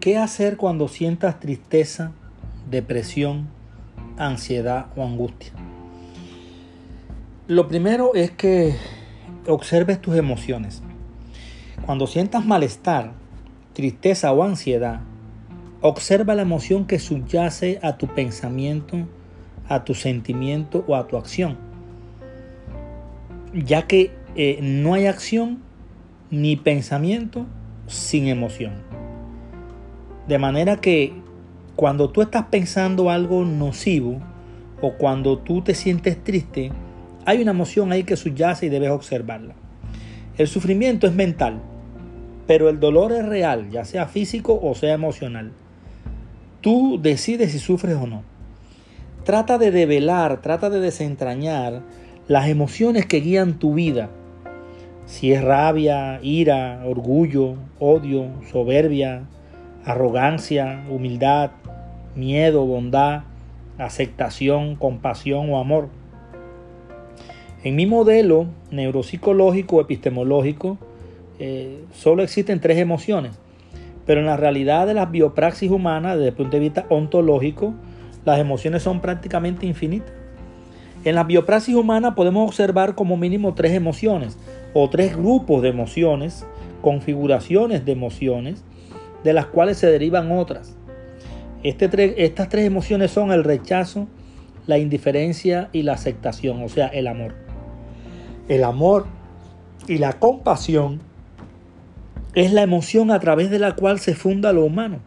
¿Qué hacer cuando sientas tristeza, depresión, ansiedad o angustia? Lo primero es que observes tus emociones. Cuando sientas malestar, tristeza o ansiedad, observa la emoción que subyace a tu pensamiento, a tu sentimiento o a tu acción. Ya que eh, no hay acción ni pensamiento sin emoción. De manera que cuando tú estás pensando algo nocivo o cuando tú te sientes triste, hay una emoción ahí que subyace y debes observarla. El sufrimiento es mental, pero el dolor es real, ya sea físico o sea emocional. Tú decides si sufres o no. Trata de develar, trata de desentrañar las emociones que guían tu vida si es rabia, ira, orgullo, odio, soberbia, arrogancia, humildad, miedo, bondad, aceptación, compasión o amor. En mi modelo neuropsicológico epistemológico eh, solo existen tres emociones, pero en la realidad de las biopraxis humanas, desde el punto de vista ontológico, las emociones son prácticamente infinitas. En la biopraxis humana podemos observar como mínimo tres emociones, o tres grupos de emociones, configuraciones de emociones, de las cuales se derivan otras. Este estas tres emociones son el rechazo, la indiferencia y la aceptación, o sea, el amor. El amor y la compasión es la emoción a través de la cual se funda lo humano.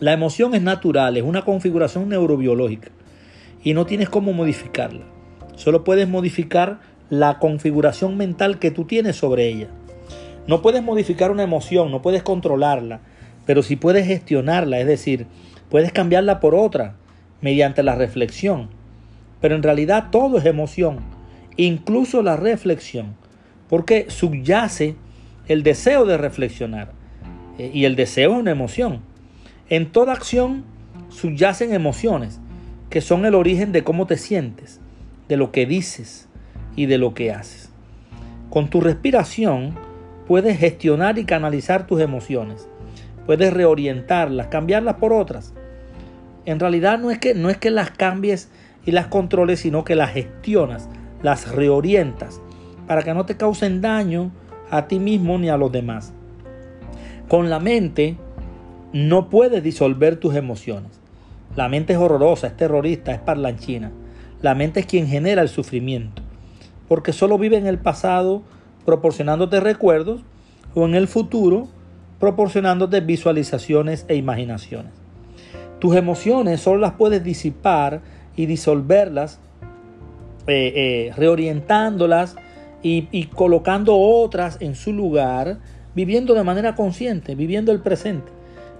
La emoción es natural, es una configuración neurobiológica y no tienes cómo modificarla. Solo puedes modificar la configuración mental que tú tienes sobre ella. No puedes modificar una emoción, no puedes controlarla, pero sí puedes gestionarla, es decir, puedes cambiarla por otra mediante la reflexión. Pero en realidad todo es emoción, incluso la reflexión, porque subyace el deseo de reflexionar. Eh, y el deseo es una emoción. En toda acción subyacen emociones, que son el origen de cómo te sientes, de lo que dices, y de lo que haces. Con tu respiración puedes gestionar y canalizar tus emociones. Puedes reorientarlas, cambiarlas por otras. En realidad no es que, no es que las cambies y las controles, sino que las gestionas, las reorientas para que no te causen daño a ti mismo ni a los demás. Con la mente no puedes disolver tus emociones. La mente es horrorosa, es terrorista, es parlanchina. La mente es quien genera el sufrimiento porque solo vive en el pasado proporcionándote recuerdos o en el futuro proporcionándote visualizaciones e imaginaciones. Tus emociones solo las puedes disipar y disolverlas, eh, eh, reorientándolas y, y colocando otras en su lugar, viviendo de manera consciente, viviendo el presente.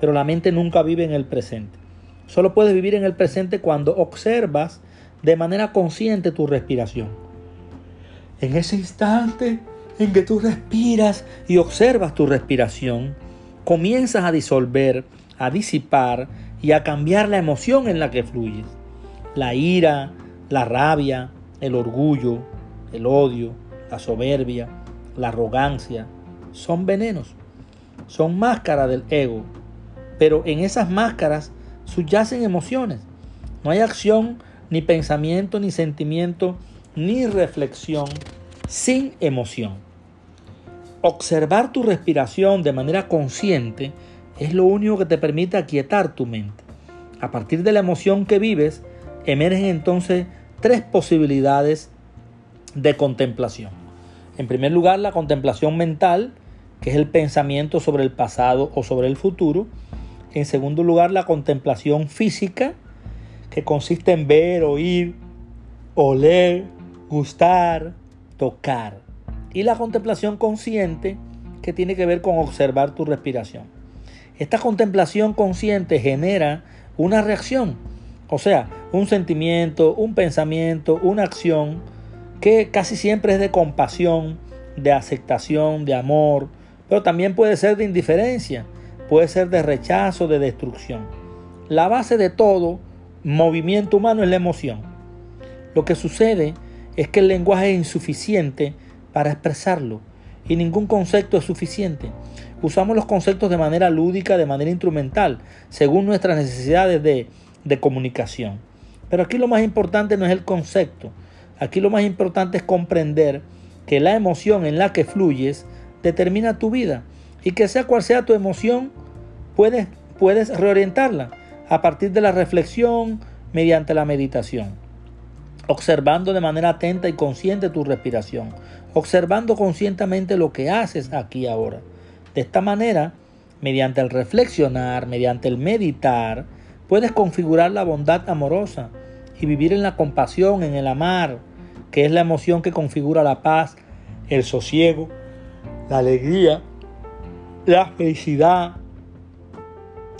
Pero la mente nunca vive en el presente. Solo puedes vivir en el presente cuando observas de manera consciente tu respiración. En ese instante en que tú respiras y observas tu respiración, comienzas a disolver, a disipar y a cambiar la emoción en la que fluyes. La ira, la rabia, el orgullo, el odio, la soberbia, la arrogancia, son venenos, son máscaras del ego. Pero en esas máscaras subyacen emociones. No hay acción, ni pensamiento, ni sentimiento ni reflexión sin emoción. Observar tu respiración de manera consciente es lo único que te permite aquietar tu mente. A partir de la emoción que vives, emergen entonces tres posibilidades de contemplación. En primer lugar, la contemplación mental, que es el pensamiento sobre el pasado o sobre el futuro. En segundo lugar, la contemplación física, que consiste en ver, oír, oler, gustar, tocar. Y la contemplación consciente que tiene que ver con observar tu respiración. Esta contemplación consciente genera una reacción, o sea, un sentimiento, un pensamiento, una acción que casi siempre es de compasión, de aceptación, de amor, pero también puede ser de indiferencia, puede ser de rechazo, de destrucción. La base de todo movimiento humano es la emoción. Lo que sucede es que el lenguaje es insuficiente para expresarlo y ningún concepto es suficiente. Usamos los conceptos de manera lúdica, de manera instrumental, según nuestras necesidades de, comunicación. Pero aquí lo más importante no es el concepto. Aquí lo más importante es comprender que la emoción en la que fluyes determina tu vida y que sea cual sea tu emoción, puedes, puedes reorientarla a partir de la reflexión mediante la meditación, observando de manera atenta y consciente tu respiración, observando conscientemente lo que haces aquí ahora. De esta manera, mediante el reflexionar, mediante el meditar, puedes configurar la bondad amorosa y vivir en la compasión, en el amar, que es la emoción que configura la paz, el sosiego, la alegría, la felicidad.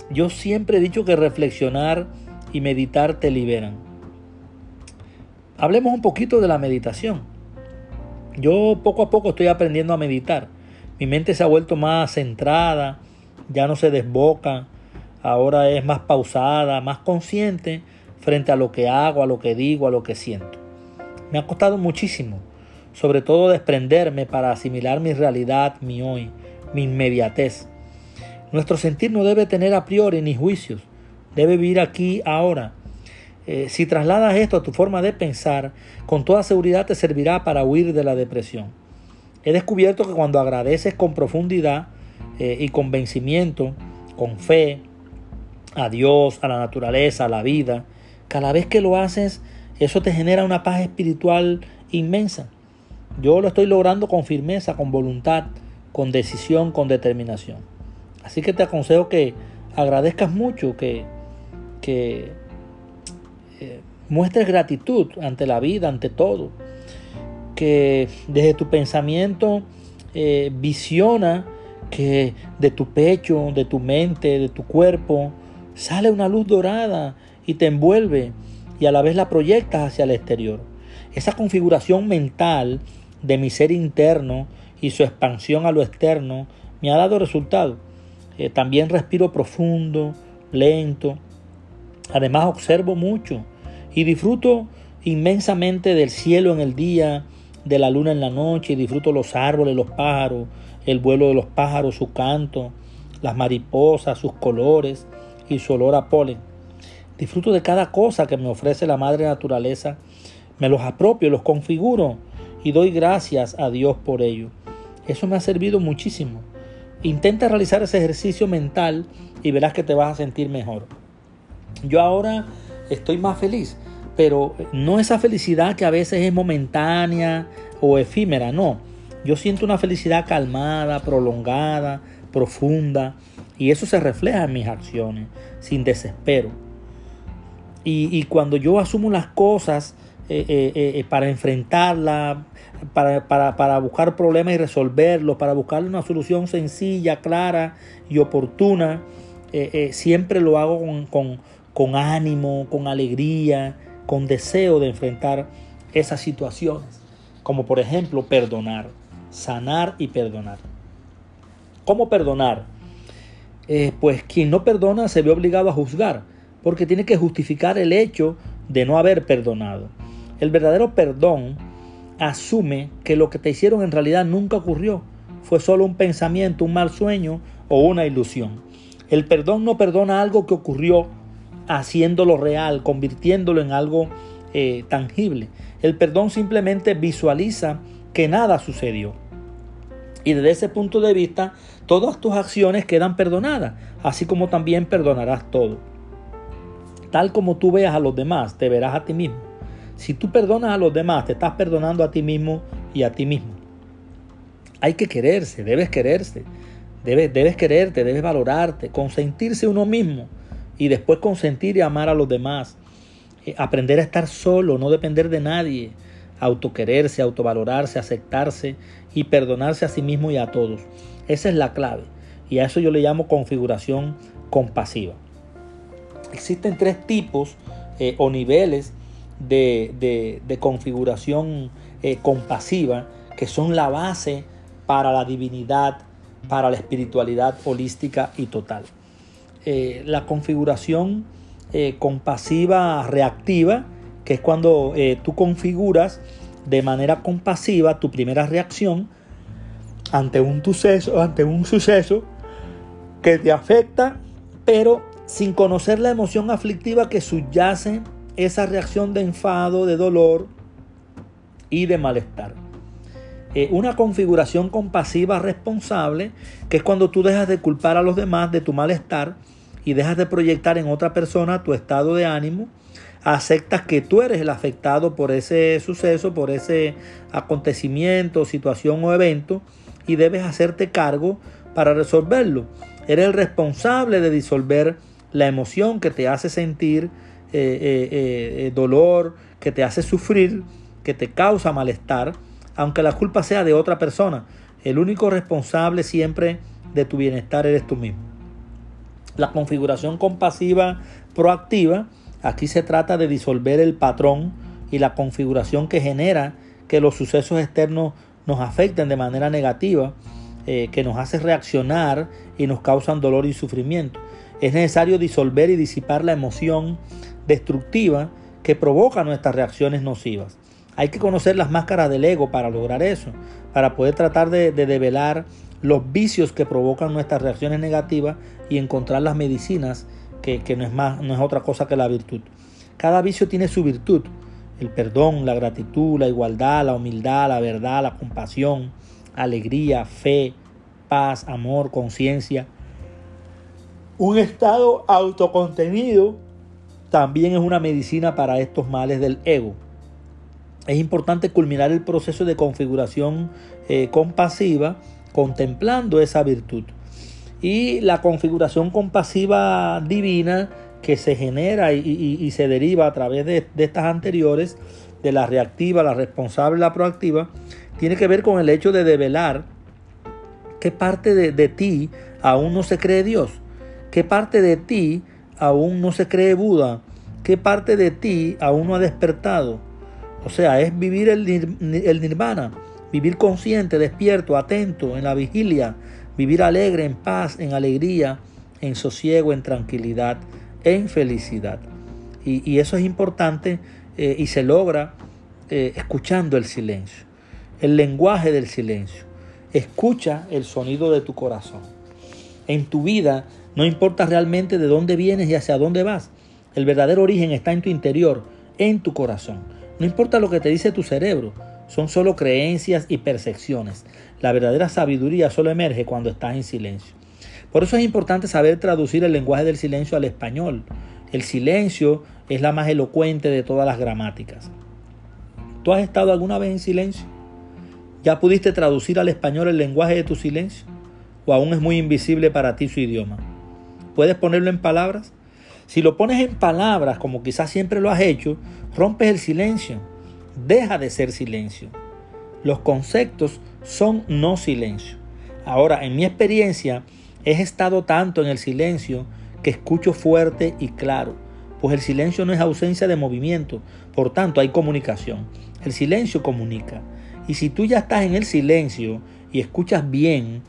Yo siempre he dicho que reflexionar y meditar te liberan. Hablemos un poquito de la meditación. Yo poco a poco estoy aprendiendo a meditar. Mi mente se ha vuelto más centrada, ya no se desboca, ahora es más pausada, más consciente frente a lo que hago, a lo que digo, a lo que siento. Me ha costado muchísimo, sobre todo desprenderme para asimilar mi realidad, mi hoy, mi inmediatez. Nuestro sentir no debe tener a priori ni juicios, debe vivir aquí ahora. Eh, si trasladas esto a tu forma de pensar, con toda seguridad te servirá para huir de la depresión. He descubierto que cuando agradeces con profundidad eh, y convencimiento, con fe, a Dios, a la naturaleza, a la vida, cada vez que lo haces, eso te genera una paz espiritual inmensa. Yo lo estoy logrando con firmeza, con voluntad, con decisión, con determinación. Así que te aconsejo que agradezcas mucho, que, que eh, muestres gratitud ante la vida, ante todo. Que desde tu pensamiento eh, visiona que de tu pecho, de tu mente, de tu cuerpo, sale una luz dorada y te envuelve y a la vez la proyectas hacia el exterior. Esa configuración mental de mi ser interno y su expansión a lo externo me ha dado resultado. Eh, también respiro profundo, lento. Además observo mucho y disfruto inmensamente del cielo en el día, de la luna en la noche, y disfruto los árboles, los pájaros, el vuelo de los pájaros, su canto, las mariposas, sus colores y su olor a polen. Disfruto de cada cosa que me ofrece la madre naturaleza, me los apropio, los configuro y doy gracias a Dios por ello. Eso me ha servido muchísimo. Intenta realizar ese ejercicio mental y verás que te vas a sentir mejor. Yo ahora estoy más feliz, pero no esa felicidad que a veces es momentánea o efímera, no. Yo siento una felicidad calmada, prolongada, profunda, y eso se refleja en mis acciones, sin desespero. Y, cuando yo asumo las cosas eh, eh, eh, para enfrentarla, para, para, buscar problemas y resolverlos, para buscar una solución sencilla, clara y oportuna, siempre lo hago con ánimo, con alegría, con deseo de enfrentar esas situaciones. Como por ejemplo perdonar, sanar y perdonar. ¿Cómo perdonar? pues quien no perdona se ve obligado a juzgar, porque tiene que justificar el hecho de no haber perdonado. El verdadero perdón asume que lo que te hicieron en realidad nunca ocurrió, fue solo un pensamiento, un mal sueño o una ilusión. El perdón no perdona algo que ocurrió haciéndolo real, convirtiéndolo en algo eh, tangible. El perdón simplemente visualiza que nada sucedió. Y desde ese punto de vista, todas tus acciones quedan perdonadas, así como también perdonarás todo. Tal como tú veas a los demás, te verás a ti mismo. Si tú perdonas a los demás, te estás perdonando a ti mismo y a ti mismo. Hay que quererse, debes quererse. Debes, debes quererte, debes valorarte, consentirse uno mismo y después consentir y amar a los demás. Eh, aprender a estar solo, no depender de nadie. Autoquererse, autovalorarse, aceptarse y perdonarse a sí mismo y a todos. Esa es la clave. Y a eso yo le llamo configuración compasiva. Existen tres tipos eh, o niveles de, configuración eh, compasiva que son la base para la divinidad, para la espiritualidad holística y total. Eh, la configuración eh, compasiva reactiva, que es cuando tú configuras de manera compasiva tu primera reacción ante un suceso, ante un suceso que te afecta, pero sin conocer la emoción aflictiva que subyace esa reacción de enfado, de dolor y de malestar. Eh, una configuración compasiva responsable, que es cuando tú dejas de culpar a los demás de tu malestar y dejas de proyectar en otra persona tu estado de ánimo, aceptas que tú eres el afectado por ese suceso, por ese acontecimiento, situación o evento y debes hacerte cargo para resolverlo. Eres el responsable de disolver la emoción que te hace sentir eh, eh, dolor, que te hace sufrir, que te causa malestar aunque la culpa sea de otra persona. El único responsable siempre de tu bienestar eres tú mismo. La configuración compasiva proactiva, aquí se trata de disolver el patrón y la configuración que genera que los sucesos externos nos afecten de manera negativa, eh, que nos hace reaccionar y nos causan dolor y sufrimiento. Es necesario disolver y disipar la emoción destructiva que provoca nuestras reacciones nocivas. Hay que conocer las máscaras del ego para lograr eso, para poder tratar de, develar los vicios que provocan nuestras reacciones negativas y encontrar las medicinas que, no, es más, no es otra cosa que la virtud. Cada vicio tiene su virtud, el perdón, la gratitud, la igualdad, la humildad, la verdad, la compasión, alegría, fe, paz, amor, conciencia. Un estado autocontenido también es una medicina para estos males del ego es importante culminar el proceso de configuración eh, compasiva contemplando esa virtud. Y la configuración compasiva divina que se genera y, se deriva a través de, estas anteriores, de la reactiva, la responsable, la proactiva, tiene que ver con el hecho de develar qué parte de, ti aún no se cree Dios, qué parte de ti aún no se cree Buda, qué parte de ti aún no ha despertado o sea, es vivir el, nirvana, vivir consciente, despierto, atento, en la vigilia, vivir alegre, en paz, en alegría, en sosiego, en tranquilidad, en felicidad. Y, eso es importante eh, y se logra eh, escuchando el silencio, el lenguaje del silencio. Escucha el sonido de tu corazón. En tu vida no importa realmente de dónde vienes y hacia dónde vas. El verdadero origen está en tu interior, en tu corazón. No importa lo que te dice tu cerebro, son solo creencias y percepciones. La verdadera sabiduría solo emerge cuando estás en silencio. Por eso es importante saber traducir el lenguaje del silencio al español. El silencio es la más elocuente de todas las gramáticas. ¿Tú has estado alguna vez en silencio? ¿Ya pudiste traducir al español el lenguaje de tu silencio? ¿O aún es muy invisible para ti su idioma? ¿Puedes ponerlo en palabras? Si lo pones en palabras, como quizás siempre lo has hecho, rompes el silencio. Deja de ser silencio. Los conceptos son no silencio. Ahora, en mi experiencia, he estado tanto en el silencio que escucho fuerte y claro, pues el silencio no es ausencia de movimiento, por tanto hay comunicación. El silencio comunica. Y si tú ya estás en el silencio y escuchas bien,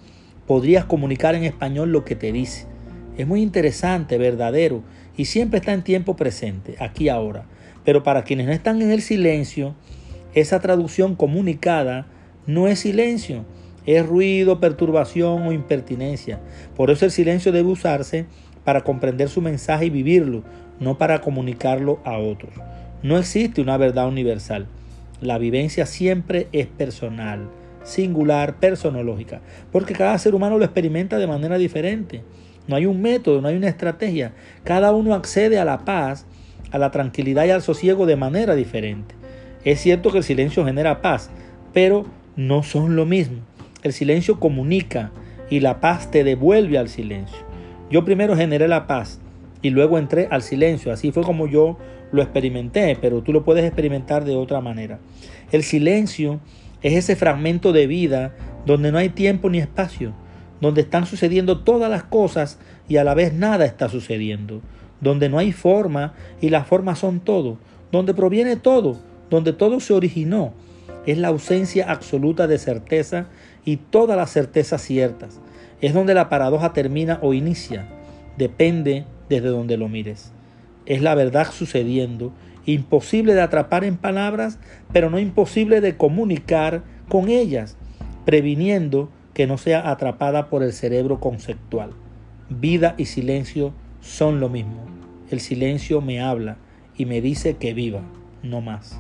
podrías comunicar en español lo que te dice. Es muy interesante, verdadero, y siempre está en tiempo presente, aquí ahora. Pero para quienes no están en el silencio, esa traducción comunicada no es silencio, es ruido, perturbación o impertinencia. Por eso el silencio debe usarse para comprender su mensaje y vivirlo, no para comunicarlo a otros. No existe una verdad universal. La vivencia siempre es personal, singular, personológica, porque cada ser humano lo experimenta de manera diferente. No hay un método, no hay una estrategia. Cada uno accede a la paz, a la tranquilidad y al sosiego de manera diferente. Es cierto que el silencio genera paz, pero no son lo mismo. El silencio comunica y la paz te devuelve al silencio. Yo primero generé la paz y luego entré al silencio. Así fue como yo lo experimenté, pero tú lo puedes experimentar de otra manera. El silencio es ese fragmento de vida donde no hay tiempo ni espacio donde están sucediendo todas las cosas y a la vez nada está sucediendo, donde no hay forma y las formas son todo, donde proviene todo, donde todo se originó. Es la ausencia absoluta de certeza y todas las certezas ciertas. Es donde la paradoja termina o inicia. Depende desde donde lo mires. Es la verdad sucediendo, imposible de atrapar en palabras, pero no imposible de comunicar con ellas, previniendo que no sea atrapada por el cerebro conceptual. Vida y silencio son lo mismo. El silencio me habla y me dice que viva, no más.